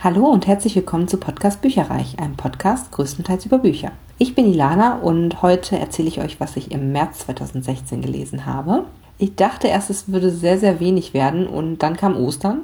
Hallo und herzlich willkommen zu Podcast Bücherreich, einem Podcast größtenteils über Bücher. Ich bin Ilana und heute erzähle ich euch, was ich im März 2016 gelesen habe. Ich dachte erst, es würde sehr, sehr wenig werden und dann kam Ostern.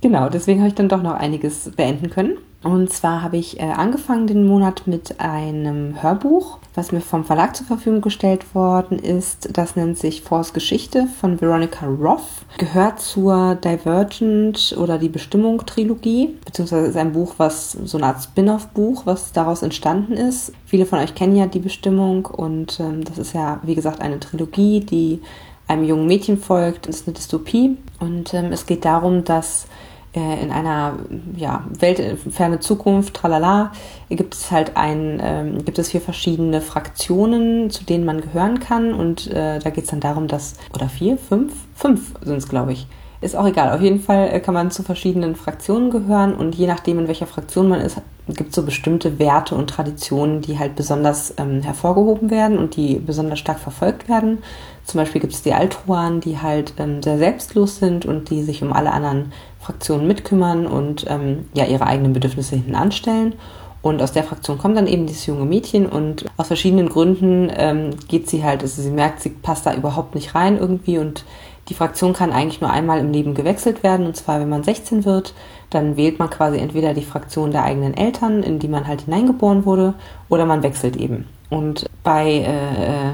Genau, deswegen habe ich dann doch noch einiges beenden können. Und zwar habe ich äh, angefangen den Monat mit einem Hörbuch, was mir vom Verlag zur Verfügung gestellt worden ist. Das nennt sich Force Geschichte von Veronica Roth. Gehört zur Divergent oder die Bestimmung Trilogie, beziehungsweise ist ein Buch, was so eine Art Spin-off-Buch, was daraus entstanden ist. Viele von euch kennen ja die Bestimmung und ähm, das ist ja, wie gesagt, eine Trilogie, die einem jungen Mädchen folgt. Das ist eine Dystopie und ähm, es geht darum, dass in einer ja, weltferne Zukunft, tralala, gibt es halt ein, ähm, gibt es vier verschiedene Fraktionen, zu denen man gehören kann. Und äh, da geht es dann darum, dass, oder vier, fünf, fünf sind es, glaube ich. Ist auch egal. Auf jeden Fall äh, kann man zu verschiedenen Fraktionen gehören und je nachdem, in welcher Fraktion man ist, gibt es so bestimmte Werte und Traditionen, die halt besonders ähm, hervorgehoben werden und die besonders stark verfolgt werden. Zum Beispiel gibt es die Altruan, die halt ähm, sehr selbstlos sind und die sich um alle anderen Fraktionen mitkümmern und ähm, ja ihre eigenen Bedürfnisse hinten anstellen. Und aus der Fraktion kommt dann eben dieses junge Mädchen und aus verschiedenen Gründen ähm, geht sie halt, also sie merkt, sie passt da überhaupt nicht rein irgendwie und die Fraktion kann eigentlich nur einmal im Leben gewechselt werden und zwar, wenn man 16 wird, dann wählt man quasi entweder die Fraktion der eigenen Eltern, in die man halt hineingeboren wurde, oder man wechselt eben. Und bei äh, äh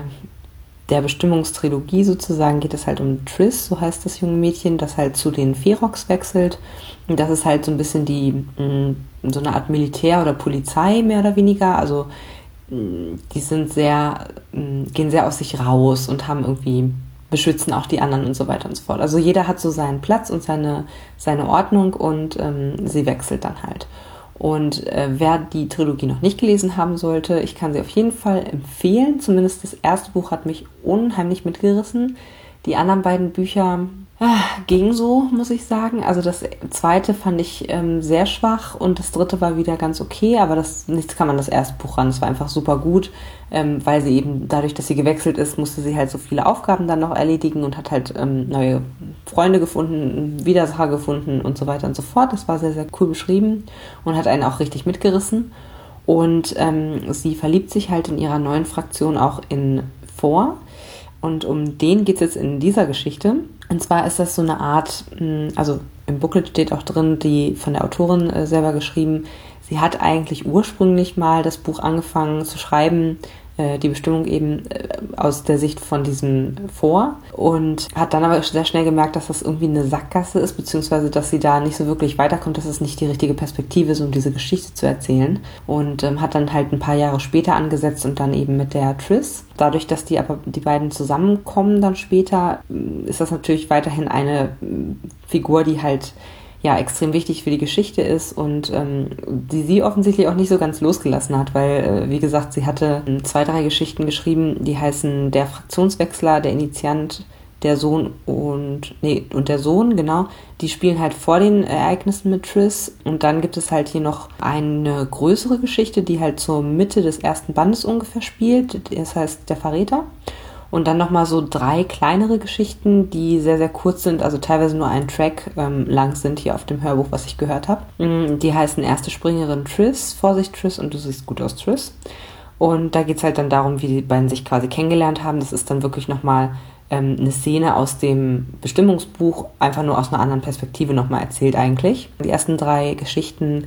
der Bestimmungstrilogie sozusagen geht es halt um Triss, so heißt das junge Mädchen, das halt zu den Ferox wechselt. Und das ist halt so ein bisschen die, mm, so eine Art Militär oder Polizei mehr oder weniger. Also mm, die sind sehr, mm, gehen sehr aus sich raus und haben irgendwie, beschützen auch die anderen und so weiter und so fort. Also jeder hat so seinen Platz und seine, seine Ordnung und ähm, sie wechselt dann halt. Und äh, wer die Trilogie noch nicht gelesen haben sollte, ich kann sie auf jeden Fall empfehlen. Zumindest das erste Buch hat mich unheimlich mitgerissen. Die anderen beiden Bücher Ah, ging so, muss ich sagen. Also das zweite fand ich ähm, sehr schwach und das dritte war wieder ganz okay, aber das nichts kann man das erste Buch ran. Es war einfach super gut, ähm, weil sie eben dadurch, dass sie gewechselt ist, musste sie halt so viele Aufgaben dann noch erledigen und hat halt ähm, neue Freunde gefunden, Widersacher gefunden und so weiter und so fort. Das war sehr, sehr cool beschrieben und hat einen auch richtig mitgerissen. Und ähm, sie verliebt sich halt in ihrer neuen Fraktion auch in Vor. Und um den geht es jetzt in dieser Geschichte. Und zwar ist das so eine Art, hm, also im Booklet steht auch drin, die von der Autorin äh, selber geschrieben. Sie hat eigentlich ursprünglich mal das Buch angefangen zu schreiben, äh, die Bestimmung eben äh, aus der Sicht von diesem vor und hat dann aber sehr schnell gemerkt, dass das irgendwie eine Sackgasse ist, beziehungsweise dass sie da nicht so wirklich weiterkommt, dass es nicht die richtige Perspektive ist, um diese Geschichte zu erzählen und ähm, hat dann halt ein paar Jahre später angesetzt und dann eben mit der Triss. Dadurch, dass die aber die beiden zusammenkommen dann später, äh, ist das natürlich weiterhin eine Figur, die halt ja extrem wichtig für die Geschichte ist und ähm, die sie offensichtlich auch nicht so ganz losgelassen hat, weil, äh, wie gesagt, sie hatte ähm, zwei, drei Geschichten geschrieben, die heißen Der Fraktionswechsler, der Initiant, der Sohn und, nee, und der Sohn, genau, die spielen halt vor den Ereignissen mit Triss und dann gibt es halt hier noch eine größere Geschichte, die halt zur Mitte des ersten Bandes ungefähr spielt, das heißt Der Verräter. Und dann nochmal so drei kleinere Geschichten, die sehr, sehr kurz sind, also teilweise nur ein Track ähm, lang sind hier auf dem Hörbuch, was ich gehört habe. Mm, die heißen Erste Springerin Triss, Vorsicht Triss und du siehst gut aus Triss. Und da geht's halt dann darum, wie die beiden sich quasi kennengelernt haben. Das ist dann wirklich nochmal ähm, eine Szene aus dem Bestimmungsbuch, einfach nur aus einer anderen Perspektive nochmal erzählt eigentlich. Die ersten drei Geschichten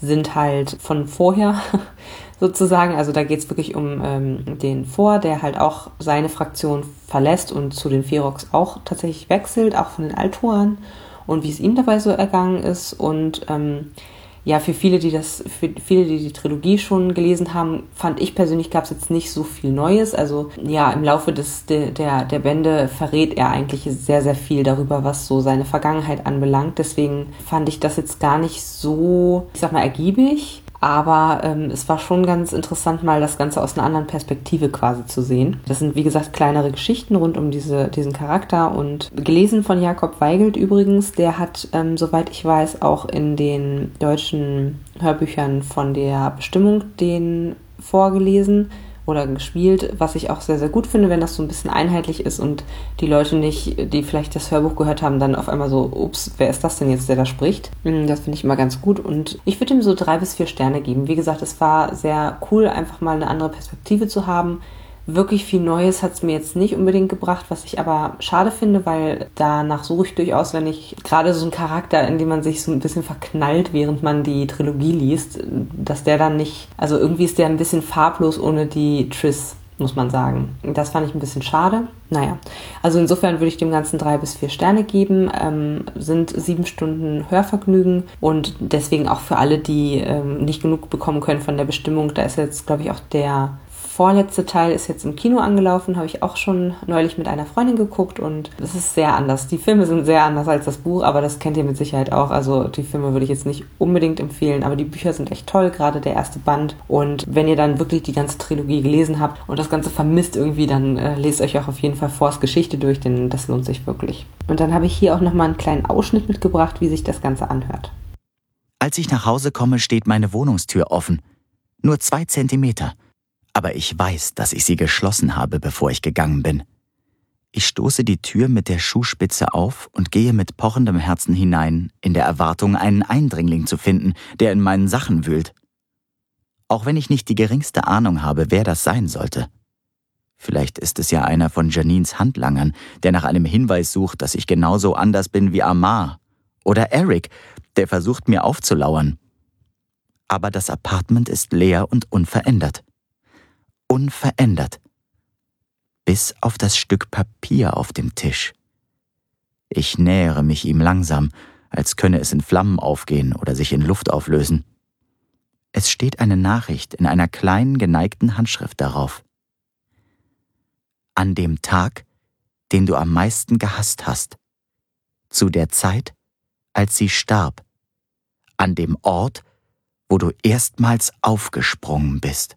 sind halt von vorher sozusagen. Also da geht es wirklich um ähm, den Vor, der halt auch seine Fraktion verlässt und zu den Ferox auch tatsächlich wechselt, auch von den Alturen und wie es ihm dabei so ergangen ist. Und ähm, ja, für viele, die das, für viele, die die Trilogie schon gelesen haben, fand ich persönlich gab es jetzt nicht so viel Neues. Also ja, im Laufe des der der Bände verrät er eigentlich sehr, sehr viel darüber, was so seine Vergangenheit anbelangt. Deswegen fand ich das jetzt gar nicht so, ich sag mal, ergiebig. Aber ähm, es war schon ganz interessant, mal das Ganze aus einer anderen Perspektive quasi zu sehen. Das sind, wie gesagt, kleinere Geschichten rund um diese, diesen Charakter und gelesen von Jakob Weigelt übrigens. Der hat, ähm, soweit ich weiß, auch in den deutschen Hörbüchern von der Bestimmung den vorgelesen oder gespielt, was ich auch sehr, sehr gut finde, wenn das so ein bisschen einheitlich ist und die Leute nicht, die vielleicht das Hörbuch gehört haben, dann auf einmal so, ups, wer ist das denn jetzt, der da spricht? Hm, das finde ich immer ganz gut und ich würde ihm so drei bis vier Sterne geben. Wie gesagt, es war sehr cool, einfach mal eine andere Perspektive zu haben Wirklich viel Neues hat es mir jetzt nicht unbedingt gebracht, was ich aber schade finde, weil danach suche ich durchaus, wenn ich gerade so einen Charakter, in dem man sich so ein bisschen verknallt, während man die Trilogie liest, dass der dann nicht, also irgendwie ist der ein bisschen farblos ohne die Triss muss man sagen. Das fand ich ein bisschen schade. Naja, also insofern würde ich dem Ganzen drei bis vier Sterne geben. Ähm, sind sieben Stunden Hörvergnügen und deswegen auch für alle, die ähm, nicht genug bekommen können von der Bestimmung. Da ist jetzt, glaube ich, auch der vorletzte Teil ist jetzt im Kino angelaufen, habe ich auch schon neulich mit einer Freundin geguckt und es ist sehr anders. Die Filme sind sehr anders als das Buch, aber das kennt ihr mit Sicherheit auch. Also die Filme würde ich jetzt nicht unbedingt empfehlen, aber die Bücher sind echt toll, gerade der erste Band. Und wenn ihr dann wirklich die ganze Trilogie gelesen habt und das Ganze vermisst irgendwie, dann äh, lest euch auch auf jeden Fall Force Geschichte durch, denn das lohnt sich wirklich. Und dann habe ich hier auch nochmal einen kleinen Ausschnitt mitgebracht, wie sich das Ganze anhört. Als ich nach Hause komme, steht meine Wohnungstür offen. Nur zwei Zentimeter aber ich weiß, dass ich sie geschlossen habe, bevor ich gegangen bin. Ich stoße die Tür mit der Schuhspitze auf und gehe mit pochendem Herzen hinein, in der Erwartung, einen Eindringling zu finden, der in meinen Sachen wühlt. Auch wenn ich nicht die geringste Ahnung habe, wer das sein sollte. Vielleicht ist es ja einer von Janines Handlangern, der nach einem Hinweis sucht, dass ich genauso anders bin wie Amar. Oder Eric, der versucht mir aufzulauern. Aber das Apartment ist leer und unverändert unverändert, bis auf das Stück Papier auf dem Tisch. Ich nähere mich ihm langsam, als könne es in Flammen aufgehen oder sich in Luft auflösen. Es steht eine Nachricht in einer kleinen geneigten Handschrift darauf. An dem Tag, den du am meisten gehasst hast, zu der Zeit, als sie starb, an dem Ort, wo du erstmals aufgesprungen bist.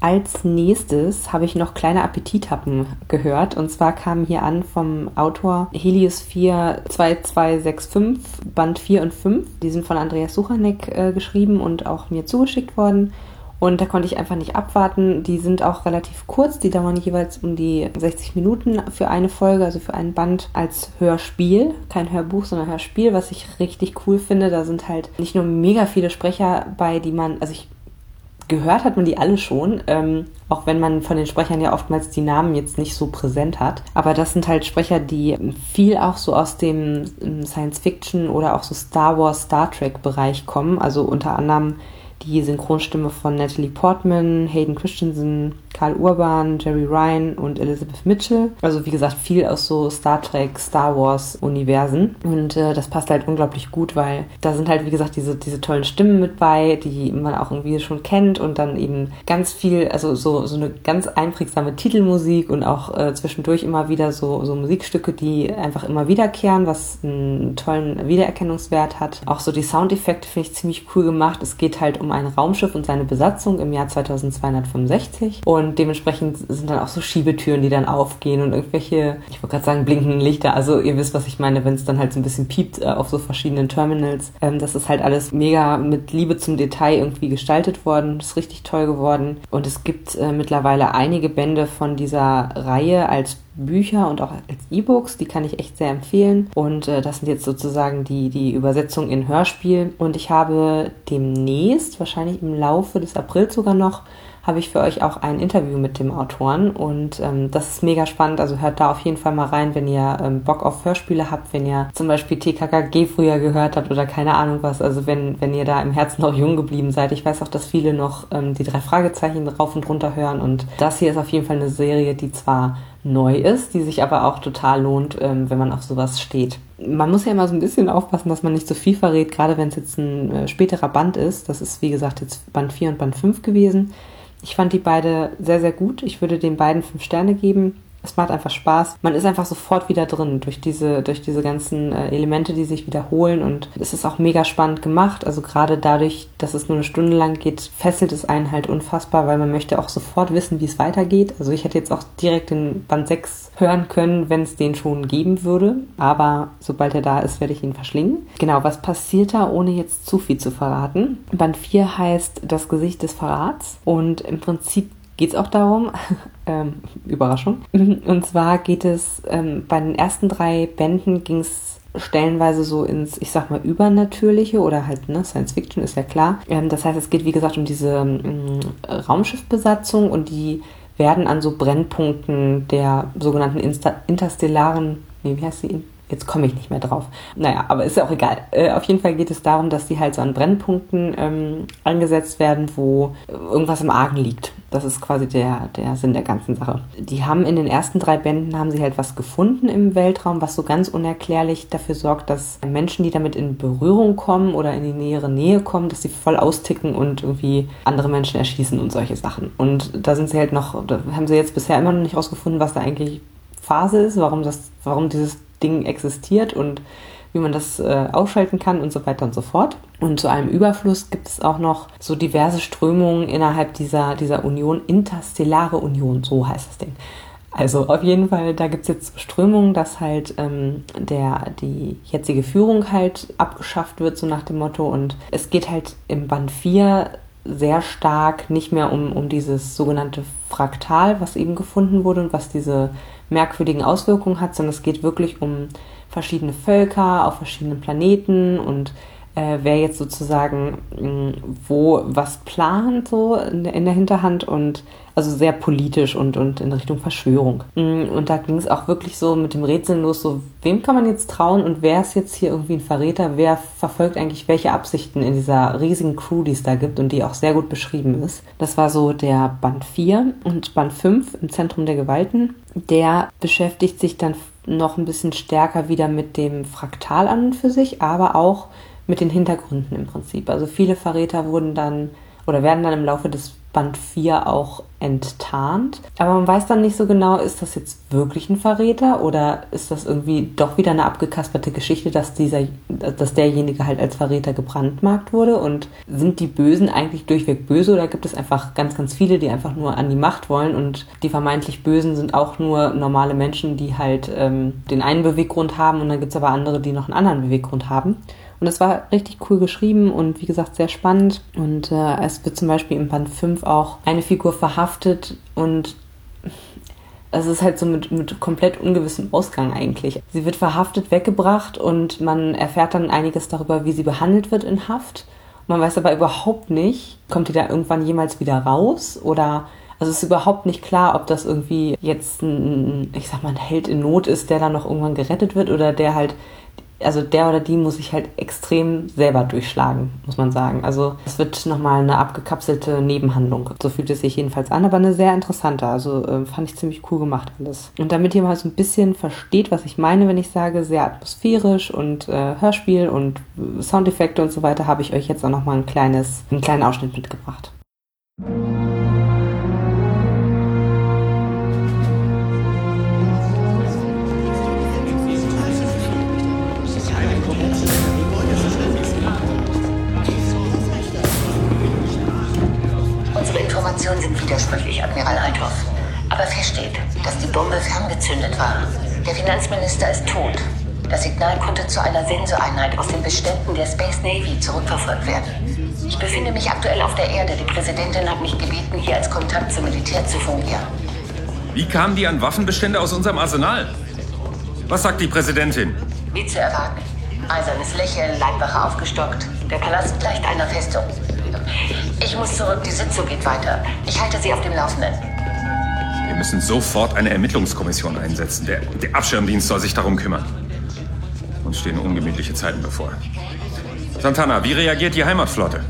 Als nächstes habe ich noch kleine Appetithappen gehört. Und zwar kamen hier an vom Autor Helios 4 2265, Band 4 und 5. Die sind von Andreas Suchanek äh, geschrieben und auch mir zugeschickt worden. Und da konnte ich einfach nicht abwarten. Die sind auch relativ kurz. Die dauern jeweils um die 60 Minuten für eine Folge, also für einen Band als Hörspiel. Kein Hörbuch, sondern Hörspiel, was ich richtig cool finde. Da sind halt nicht nur mega viele Sprecher bei, die man, also ich gehört hat man die alle schon, ähm, auch wenn man von den Sprechern ja oftmals die Namen jetzt nicht so präsent hat. Aber das sind halt Sprecher, die viel auch so aus dem ähm, Science-Fiction oder auch so Star Wars, Star Trek-Bereich kommen. Also unter anderem die Synchronstimme von Natalie Portman, Hayden Christensen, Karl Urban, Jerry Ryan und Elizabeth Mitchell. Also wie gesagt, viel aus so Star Trek, Star Wars Universen. Und äh, das passt halt unglaublich gut, weil da sind halt, wie gesagt, diese, diese tollen Stimmen mit bei, die man auch irgendwie schon kennt und dann eben ganz viel, also so, so eine ganz einprägsame Titelmusik und auch äh, zwischendurch immer wieder so, so Musikstücke, die einfach immer wiederkehren, was einen tollen Wiedererkennungswert hat. Auch so die Soundeffekte finde ich ziemlich cool gemacht. Es geht halt um ein Raumschiff und seine Besatzung im Jahr 2265 und und dementsprechend sind dann auch so Schiebetüren, die dann aufgehen und irgendwelche, ich wollte gerade sagen, blinkenden Lichter. Also ihr wisst, was ich meine, wenn es dann halt so ein bisschen piept äh, auf so verschiedenen Terminals. Ähm, das ist halt alles mega mit Liebe zum Detail irgendwie gestaltet worden. Das ist richtig toll geworden. Und es gibt äh, mittlerweile einige Bände von dieser Reihe als Bücher und auch als E-Books. Die kann ich echt sehr empfehlen. Und äh, das sind jetzt sozusagen die, die Übersetzung in Hörspiel. Und ich habe demnächst, wahrscheinlich im Laufe des Aprils sogar noch, habe ich für euch auch ein Interview mit dem Autoren und ähm, das ist mega spannend. Also hört da auf jeden Fall mal rein, wenn ihr ähm, Bock auf Hörspiele habt, wenn ihr zum Beispiel TKKG früher gehört habt oder keine Ahnung was. Also wenn, wenn ihr da im Herzen noch jung geblieben seid. Ich weiß auch, dass viele noch ähm, die drei Fragezeichen rauf und runter hören und das hier ist auf jeden Fall eine Serie, die zwar neu ist, die sich aber auch total lohnt, ähm, wenn man auf sowas steht. Man muss ja immer so ein bisschen aufpassen, dass man nicht zu so viel verrät, gerade wenn es jetzt ein äh, späterer Band ist. Das ist, wie gesagt, jetzt Band 4 und Band 5 gewesen. Ich fand die beide sehr, sehr gut. Ich würde den beiden fünf Sterne geben. Es macht einfach Spaß. Man ist einfach sofort wieder drin durch diese, durch diese ganzen äh, Elemente, die sich wiederholen. Und es ist auch mega spannend gemacht. Also gerade dadurch, dass es nur eine Stunde lang geht, fesselt es einen halt unfassbar, weil man möchte auch sofort wissen, wie es weitergeht. Also ich hätte jetzt auch direkt den Band 6 hören können, wenn es den schon geben würde. Aber sobald er da ist, werde ich ihn verschlingen. Genau, was passiert da, ohne jetzt zu viel zu verraten? Band 4 heißt Das Gesicht des Verrats. Und im Prinzip geht es auch darum, ähm, Überraschung. Und zwar geht es, ähm, bei den ersten drei Bänden ging es stellenweise so ins, ich sag mal, Übernatürliche oder halt, ne, Science Fiction ist ja klar. Ähm, das heißt, es geht, wie gesagt, um diese ähm, Raumschiffbesatzung und die werden an so Brennpunkten der sogenannten Insta interstellaren, nee, wie heißt sie? Jetzt komme ich nicht mehr drauf. Naja, aber ist ja auch egal. Äh, auf jeden Fall geht es darum, dass die halt so an Brennpunkten ähm, eingesetzt werden, wo irgendwas im Argen liegt. Das ist quasi der, der Sinn der ganzen Sache. Die haben in den ersten drei Bänden haben sie halt was gefunden im Weltraum, was so ganz unerklärlich dafür sorgt, dass Menschen, die damit in Berührung kommen oder in die nähere Nähe kommen, dass sie voll austicken und irgendwie andere Menschen erschießen und solche Sachen. Und da sind sie halt noch, da haben sie jetzt bisher immer noch nicht rausgefunden, was da eigentlich Phase ist, warum das, warum dieses Ding existiert und wie man das äh, ausschalten kann und so weiter und so fort. Und zu einem Überfluss gibt es auch noch so diverse Strömungen innerhalb dieser, dieser Union, interstellare Union, so heißt das Ding. Also auf jeden Fall, da gibt es jetzt Strömungen, dass halt ähm, der, die jetzige Führung halt abgeschafft wird, so nach dem Motto. Und es geht halt im Band 4 sehr stark nicht mehr um, um dieses sogenannte Fraktal, was eben gefunden wurde und was diese merkwürdigen Auswirkungen hat, sondern es geht wirklich um verschiedene Völker auf verschiedenen Planeten und äh, wer jetzt sozusagen mh, wo was plant so in der, in der, Hinterhand und also sehr politisch und, und in Richtung Verschwörung. Und da ging es auch wirklich so mit dem Rätseln los, so wem kann man jetzt trauen und wer ist jetzt hier irgendwie ein Verräter, wer verfolgt eigentlich welche Absichten in dieser riesigen Crew, die es da gibt und die auch sehr gut beschrieben ist. Das war so der Band 4 und Band 5 im Zentrum der Gewalten. Der beschäftigt sich dann noch ein bisschen stärker wieder mit dem Fraktal an und für sich, aber auch mit den Hintergründen im Prinzip. Also viele Verräter wurden dann oder werden dann im Laufe des Band 4 auch enttarnt. Aber man weiß dann nicht so genau, ist das jetzt wirklich ein Verräter oder ist das irgendwie doch wieder eine abgekasperte Geschichte, dass dieser, dass derjenige halt als Verräter gebrandmarkt wurde und sind die Bösen eigentlich durchweg böse oder gibt es einfach ganz, ganz viele, die einfach nur an die Macht wollen und die vermeintlich Bösen sind auch nur normale Menschen, die halt ähm, den einen Beweggrund haben und dann gibt es aber andere, die noch einen anderen Beweggrund haben. Und es war richtig cool geschrieben und wie gesagt sehr spannend. Und äh, es wird zum Beispiel im Band 5 auch eine Figur verhaftet und es ist halt so mit, mit komplett ungewissem Ausgang eigentlich. Sie wird verhaftet, weggebracht und man erfährt dann einiges darüber, wie sie behandelt wird in Haft. Man weiß aber überhaupt nicht, kommt die da irgendwann jemals wieder raus oder also es ist überhaupt nicht klar, ob das irgendwie jetzt ein, ich sag mal, ein Held in Not ist, der dann noch irgendwann gerettet wird oder der halt also der oder die muss sich halt extrem selber durchschlagen, muss man sagen. Also es wird nochmal eine abgekapselte Nebenhandlung. So fühlt es sich jedenfalls an, aber eine sehr interessante. Also äh, fand ich ziemlich cool gemacht alles. Und damit ihr mal so ein bisschen versteht, was ich meine, wenn ich sage, sehr atmosphärisch und äh, Hörspiel und Soundeffekte und so weiter, habe ich euch jetzt auch nochmal ein einen kleinen Ausschnitt mitgebracht. Informationen sind widersprüchlich, Admiral Althoff. Aber feststeht, dass die Bombe ferngezündet war. Der Finanzminister ist tot. Das Signal konnte zu einer Sensoreinheit aus den Beständen der Space Navy zurückverfolgt werden. Ich befinde mich aktuell auf der Erde. Die Präsidentin hat mich gebeten, hier als Kontakt zum Militär zu fungieren. Wie kamen die an Waffenbestände aus unserem Arsenal? Was sagt die Präsidentin? Wie zu erwarten. Eisernes Lächeln, Leibwache aufgestockt. Der Palast gleicht einer Festung. Ich muss zurück, die Sitzung geht weiter. Ich halte Sie auf dem Laufenden. Wir müssen sofort eine Ermittlungskommission einsetzen. Der, der Abschirmdienst soll sich darum kümmern. Uns stehen ungemütliche Zeiten bevor. Santana, wie reagiert die Heimatflotte?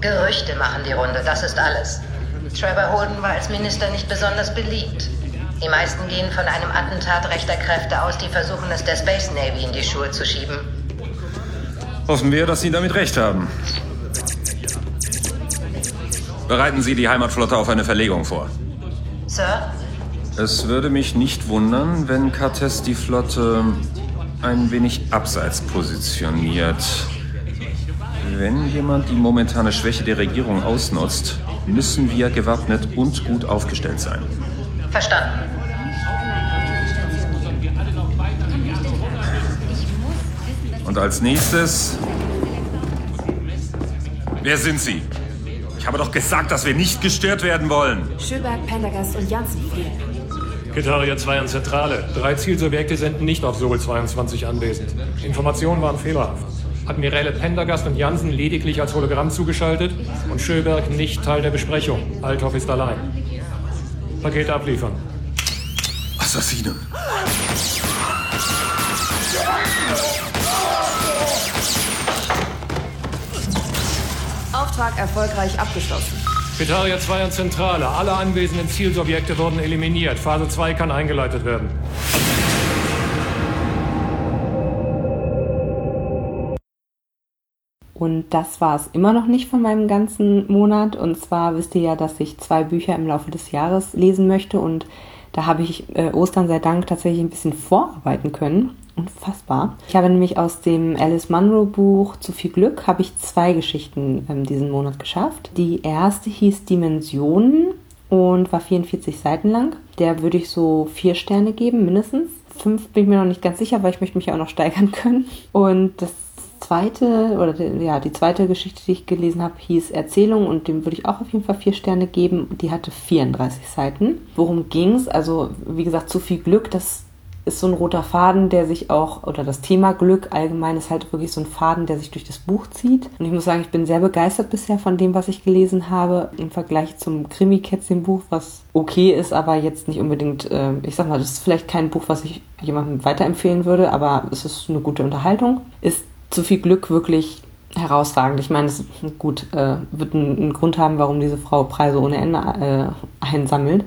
Gerüchte machen die Runde, das ist alles. Trevor Holden war als Minister nicht besonders beliebt. Die meisten gehen von einem Attentat rechter Kräfte aus, die versuchen es der Space Navy in die Schuhe zu schieben. Hoffen wir, dass Sie damit recht haben. Bereiten Sie die Heimatflotte auf eine Verlegung vor. Sir? Es würde mich nicht wundern, wenn Cartes die Flotte ein wenig abseits positioniert. Wenn jemand die momentane Schwäche der Regierung ausnutzt, müssen wir gewappnet und gut aufgestellt sein. Verstanden. Und als nächstes... Wer sind Sie? Ich habe doch gesagt, dass wir nicht gestört werden wollen. Schöberg, Pendergast und Janssen fehlen. Getaria 2 an Zentrale. Drei Zielsubjekte sind nicht auf Sol 22 anwesend. Informationen waren fehlerhaft. Admiräle Pendergast und Jansen lediglich als Hologramm zugeschaltet und Schöberg nicht Teil der Besprechung. Althoff ist allein. Paket abliefern. Assassinen. Auftrag erfolgreich abgeschlossen. Getaria 2 an Zentrale. Alle anwesenden Zielsubjekte wurden eliminiert. Phase 2 kann eingeleitet werden. Und das war es immer noch nicht von meinem ganzen Monat. Und zwar wisst ihr ja, dass ich zwei Bücher im Laufe des Jahres lesen möchte. Und da habe ich äh, Ostern sei Dank tatsächlich ein bisschen vorarbeiten können. Unfassbar. Ich habe nämlich aus dem Alice Munro Buch Zu viel Glück habe ich zwei Geschichten ähm, diesen Monat geschafft. Die erste hieß Dimensionen und war 44 Seiten lang. Der würde ich so vier Sterne geben, mindestens. Fünf bin ich mir noch nicht ganz sicher, weil ich möchte mich auch noch steigern können. Und das zweite, oder ja, die zweite Geschichte, die ich gelesen habe, hieß Erzählung und dem würde ich auch auf jeden Fall vier Sterne geben. Die hatte 34 Seiten. Worum ging's? Also, wie gesagt, zu viel Glück, das ist so ein roter Faden, der sich auch, oder das Thema Glück allgemein ist halt wirklich so ein Faden, der sich durch das Buch zieht. Und ich muss sagen, ich bin sehr begeistert bisher von dem, was ich gelesen habe, im Vergleich zum Krimi-Kätzchen-Buch, was okay ist, aber jetzt nicht unbedingt, äh, ich sag mal, das ist vielleicht kein Buch, was ich jemandem weiterempfehlen würde, aber es ist eine gute Unterhaltung. Ist zu viel Glück wirklich herausragend. Ich meine, es gut, äh, wird einen, Grund haben, warum diese Frau Preise ohne Ende äh, einsammelt.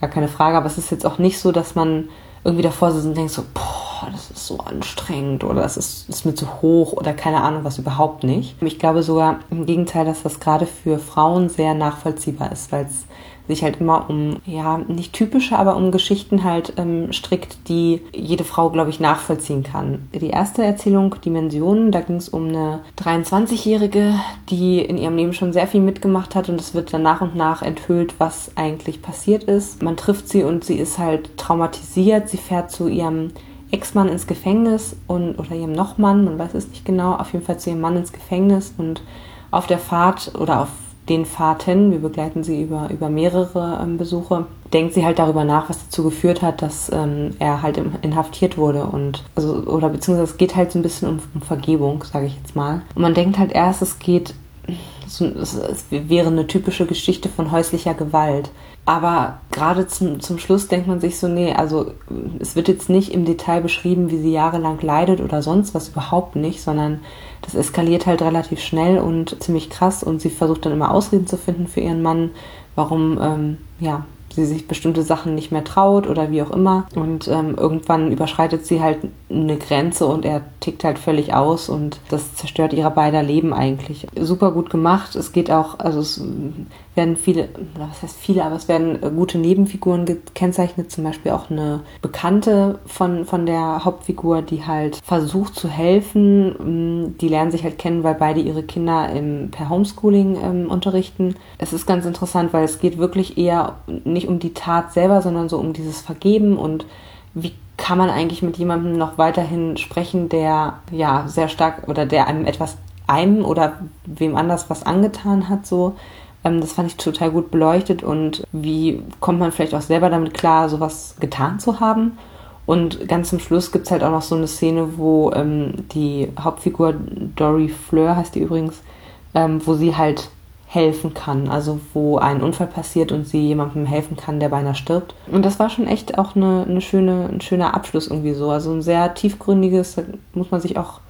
Gar keine Frage, aber es ist jetzt auch nicht so, dass man irgendwie davor sitzt und denkt so, boah, das ist so anstrengend oder das ist, ist mir zu hoch oder keine Ahnung was überhaupt nicht. Ich glaube sogar im Gegenteil, dass das gerade für Frauen sehr nachvollziehbar ist, weil es sich halt immer um, ja, nicht typische, aber um Geschichten halt ähm, strickt, die jede Frau, glaube ich, nachvollziehen kann. Die erste Erzählung, Dimensionen, da ging es um eine 23-Jährige, die in ihrem Leben schon sehr viel mitgemacht hat und es wird dann nach und nach enthüllt, was eigentlich passiert ist. Man trifft sie und sie ist halt traumatisiert. Sie fährt zu ihrem Ex-Mann ins Gefängnis und oder ihrem Nochmann, man weiß es nicht genau, auf jeden Fall zu ihrem Mann ins Gefängnis und auf der Fahrt oder auf den Fahrten, wir begleiten sie über, über mehrere ähm, Besuche, denkt sie halt darüber nach, was dazu geführt hat, dass ähm, er halt inhaftiert wurde und also oder beziehungsweise es geht halt so ein bisschen um, um Vergebung, sage ich jetzt mal. Und man denkt halt erst, es geht, es, es wäre eine typische Geschichte von häuslicher Gewalt. Aber gerade zum, zum Schluss denkt man sich so, nee, also es wird jetzt nicht im Detail beschrieben, wie sie jahrelang leidet oder sonst was überhaupt nicht, sondern das eskaliert halt relativ schnell und ziemlich krass und sie versucht dann immer Ausreden zu finden für ihren Mann, warum ähm, ja sie sich bestimmte Sachen nicht mehr traut oder wie auch immer. Und ähm, irgendwann überschreitet sie halt eine Grenze und er tickt halt völlig aus und das zerstört ihrer beider Leben eigentlich. Super gut gemacht. Es geht auch, also es werden viele, was heißt viele, aber es werden gute Nebenfiguren gekennzeichnet, zum Beispiel auch eine Bekannte von, von der Hauptfigur, die halt versucht zu helfen. Die lernen sich halt kennen, weil beide ihre Kinder im, per Homeschooling ähm, unterrichten. Es ist ganz interessant, weil es geht wirklich eher nicht um die Tat selber, sondern so um dieses Vergeben und wie kann man eigentlich mit jemandem noch weiterhin sprechen, der ja sehr stark oder der einem etwas einem oder wem anders was angetan hat, so das fand ich total gut beleuchtet und wie kommt man vielleicht auch selber damit klar, sowas getan zu haben. Und ganz zum Schluss gibt es halt auch noch so eine Szene, wo ähm, die Hauptfigur Dory Fleur heißt die übrigens, ähm, wo sie halt helfen kann. Also wo ein Unfall passiert und sie jemandem helfen kann, der beinahe stirbt. Und das war schon echt auch eine, eine schöne, ein schöner Abschluss irgendwie so. Also ein sehr tiefgründiges, da muss man sich auch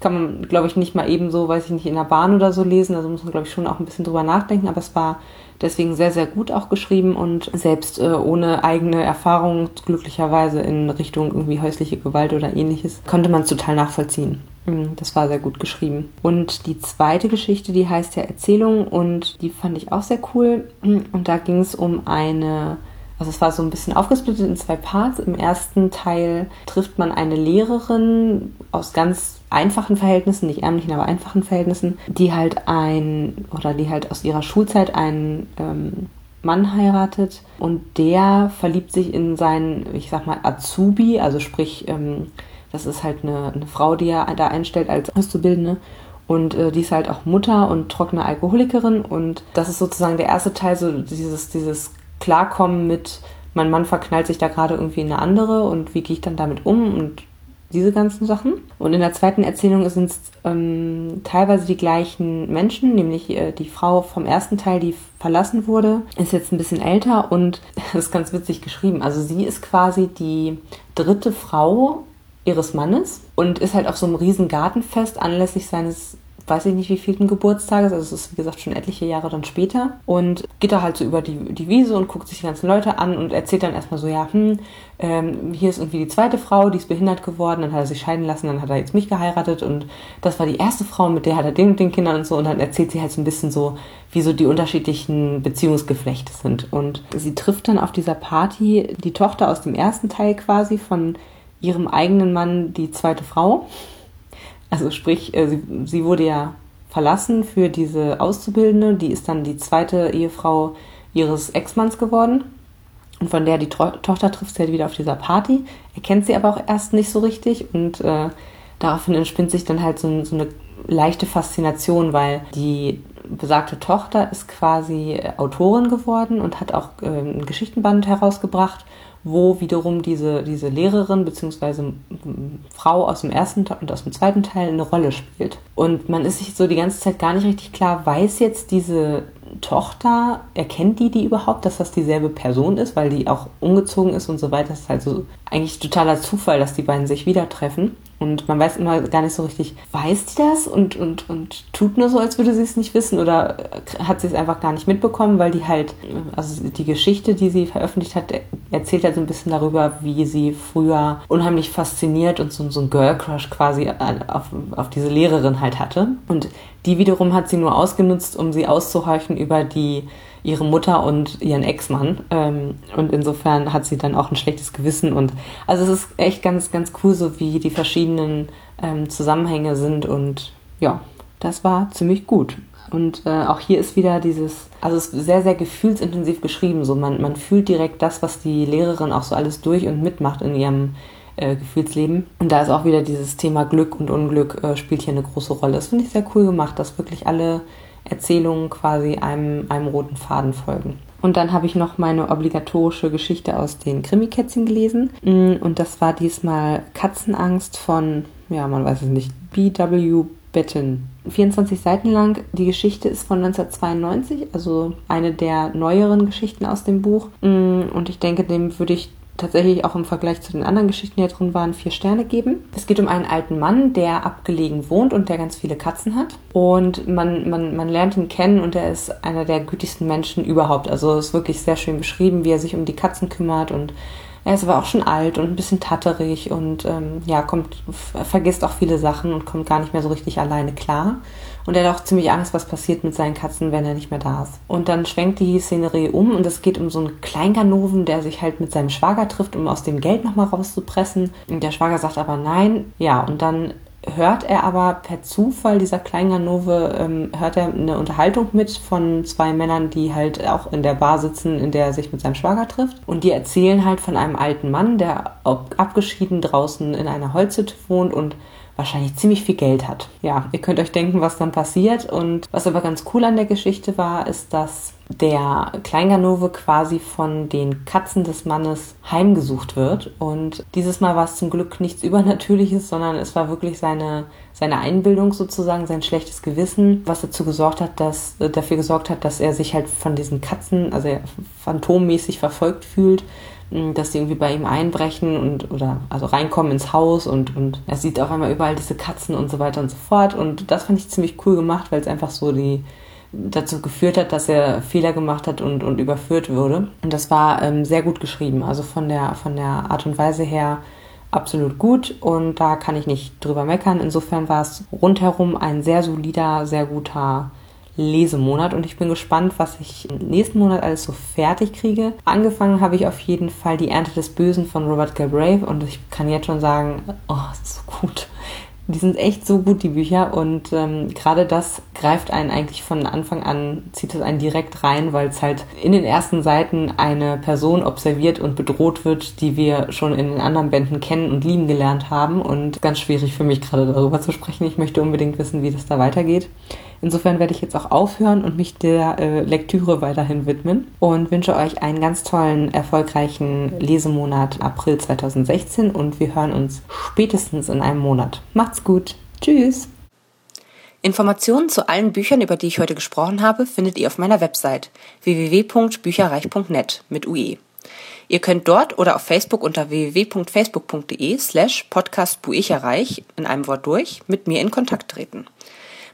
kann man, glaube ich, nicht mal eben so, weiß ich nicht, in der Bahn oder so lesen. Also muss man, glaube ich, schon auch ein bisschen drüber nachdenken. Aber es war deswegen sehr, sehr gut auch geschrieben und selbst äh, ohne eigene Erfahrung, glücklicherweise in Richtung irgendwie häusliche Gewalt oder ähnliches, konnte man es total nachvollziehen. Mm, das war sehr gut geschrieben. Und die zweite Geschichte, die heißt ja Erzählung und die fand ich auch sehr cool. Und da ging es um eine also es war so ein bisschen aufgesplittet in zwei Parts. Im ersten Teil trifft man eine Lehrerin aus ganz einfachen Verhältnissen, nicht ärmlichen, aber einfachen Verhältnissen, die halt ein oder die halt aus ihrer Schulzeit einen ähm, Mann heiratet und der verliebt sich in seinen, ich sag mal, Azubi, also sprich, ähm, das ist halt eine, eine Frau, die er da einstellt als Auszubildende Und äh, die ist halt auch Mutter und trockene Alkoholikerin. Und das ist sozusagen der erste Teil, so dieses, dieses Klarkommen mit, mein Mann verknallt sich da gerade irgendwie in eine andere und wie gehe ich dann damit um und diese ganzen Sachen. Und in der zweiten Erzählung sind es ähm, teilweise die gleichen Menschen, nämlich äh, die Frau vom ersten Teil, die verlassen wurde, ist jetzt ein bisschen älter und ist ganz witzig geschrieben. Also sie ist quasi die dritte Frau ihres Mannes und ist halt auf so einem riesen Gartenfest anlässlich seines weiß ich nicht wie vielten Geburtstages, also es ist wie gesagt schon etliche Jahre dann später. Und geht da halt so über die, die Wiese und guckt sich die ganzen Leute an und erzählt dann erstmal so, ja, hm, ähm, hier ist irgendwie die zweite Frau, die ist behindert geworden, dann hat er sich scheiden lassen, dann hat er jetzt mich geheiratet und das war die erste Frau, mit der hat er den und den Kindern und so. Und dann erzählt sie halt so ein bisschen so, wie so die unterschiedlichen Beziehungsgeflechte sind. Und sie trifft dann auf dieser Party die Tochter aus dem ersten Teil quasi von ihrem eigenen Mann die zweite Frau also sprich, äh, sie, sie wurde ja verlassen für diese Auszubildende, die ist dann die zweite Ehefrau ihres Ex-Manns geworden. Und von der die Tro Tochter trifft sie halt wieder auf dieser Party. Er kennt sie aber auch erst nicht so richtig und äh, daraufhin entspinnt sich dann halt so, so, eine leichte Faszination, weil die besagte Tochter ist quasi Autorin geworden und hat auch äh, ein Geschichtenband herausgebracht wo wiederum diese, diese Lehrerin bzw. Frau aus dem ersten und aus dem zweiten Teil eine Rolle spielt. Und man ist sich so die ganze Zeit gar nicht richtig klar, weiß jetzt diese Tochter, erkennt die die überhaupt, dass das dieselbe Person ist, weil die auch umgezogen ist und so weiter. Das ist halt so eigentlich totaler Zufall, dass die beiden sich wieder treffen. Und man weiß immer gar nicht so richtig, weiß die das und, und, und tut nur so, als würde sie es nicht wissen oder hat sie es einfach gar nicht mitbekommen, weil die halt, also die Geschichte, die sie veröffentlicht hat, erzählt halt so ein bisschen darüber, wie sie früher unheimlich fasziniert und so, so ein Girl Crush quasi auf, auf diese Lehrerin halt hatte. Und die wiederum hat sie nur ausgenutzt, um sie auszuhorchen über die ihre Mutter und ihren Ex-Mann. Ähm, und insofern hat sie dann auch ein schlechtes Gewissen. Und also es ist echt ganz, ganz cool, so wie die verschiedenen ähm, Zusammenhänge sind. Und ja, das war ziemlich gut. Und äh, auch hier ist wieder dieses, also es ist sehr, sehr gefühlsintensiv geschrieben. So man, man fühlt direkt das, was die Lehrerin auch so alles durch und mitmacht in ihrem äh, Gefühlsleben. Und da ist auch wieder dieses Thema Glück und Unglück äh, spielt hier eine große Rolle. Das finde ich sehr cool gemacht, dass wirklich alle Erzählungen quasi einem, einem roten Faden folgen. Und dann habe ich noch meine obligatorische Geschichte aus den Krimikätzchen gelesen. Mm, und das war diesmal Katzenangst von, ja, man weiß es nicht, B.W. Betten. 24 Seiten lang. Die Geschichte ist von 1992, also eine der neueren Geschichten aus dem Buch. Mm, und ich denke, dem würde ich tatsächlich auch im Vergleich zu den anderen Geschichten, die da drin waren, vier Sterne geben. Es geht um einen alten Mann, der abgelegen wohnt und der ganz viele Katzen hat. Und man, man, man lernt ihn kennen und er ist einer der gütigsten Menschen überhaupt. Also es ist wirklich sehr schön beschrieben, wie er sich um die Katzen kümmert und er ist aber auch schon alt und ein bisschen tatterig und ähm, ja, kommt, vergisst auch viele Sachen und kommt gar nicht mehr so richtig alleine klar. Und er hat auch ziemlich Angst, was passiert mit seinen Katzen, wenn er nicht mehr da ist. Und dann schwenkt die Szenerie um und es geht um so einen Kleinganoven, der sich halt mit seinem Schwager trifft, um aus dem Geld nochmal rauszupressen. Und der Schwager sagt aber nein. Ja, und dann hört er aber per Zufall, dieser Kleinganove, ähm, hört er eine Unterhaltung mit von zwei Männern, die halt auch in der Bar sitzen, in der er sich mit seinem Schwager trifft. Und die erzählen halt von einem alten Mann, der abgeschieden draußen in einer Holzhütte wohnt und wahrscheinlich ziemlich viel Geld hat. Ja, ihr könnt euch denken, was dann passiert. Und was aber ganz cool an der Geschichte war, ist, dass der Kleinganove quasi von den Katzen des Mannes heimgesucht wird. Und dieses Mal war es zum Glück nichts Übernatürliches, sondern es war wirklich seine, seine Einbildung sozusagen, sein schlechtes Gewissen, was dazu gesorgt hat, dass, äh, dafür gesorgt hat, dass er sich halt von diesen Katzen, also phantommäßig verfolgt fühlt dass die irgendwie bei ihm einbrechen und oder also reinkommen ins Haus und, und er sieht auf einmal überall diese Katzen und so weiter und so fort. Und das fand ich ziemlich cool gemacht, weil es einfach so die dazu geführt hat, dass er Fehler gemacht hat und, und überführt wurde. Und das war ähm, sehr gut geschrieben. Also von der, von der Art und Weise her absolut gut und da kann ich nicht drüber meckern. Insofern war es rundherum ein sehr solider, sehr guter Lesemonat und ich bin gespannt, was ich nächsten Monat alles so fertig kriege. Angefangen habe ich auf jeden Fall die Ernte des Bösen von Robert Galbraith und ich kann jetzt schon sagen, oh, ist so gut. Die sind echt so gut, die Bücher. Und ähm, gerade das greift einen eigentlich von Anfang an, zieht es einen direkt rein, weil es halt in den ersten Seiten eine Person observiert und bedroht wird, die wir schon in den anderen Bänden kennen und lieben gelernt haben. Und ganz schwierig für mich gerade darüber zu sprechen. Ich möchte unbedingt wissen, wie das da weitergeht. Insofern werde ich jetzt auch aufhören und mich der äh, Lektüre weiterhin widmen und wünsche euch einen ganz tollen, erfolgreichen Lesemonat April 2016 und wir hören uns spätestens in einem Monat. Macht's gut. Tschüss. Informationen zu allen Büchern, über die ich heute gesprochen habe, findet ihr auf meiner Website www.bücherreich.net mit UE. Ihr könnt dort oder auf Facebook unter www.facebook.de slash podcastbuicherreich in einem Wort durch mit mir in Kontakt treten.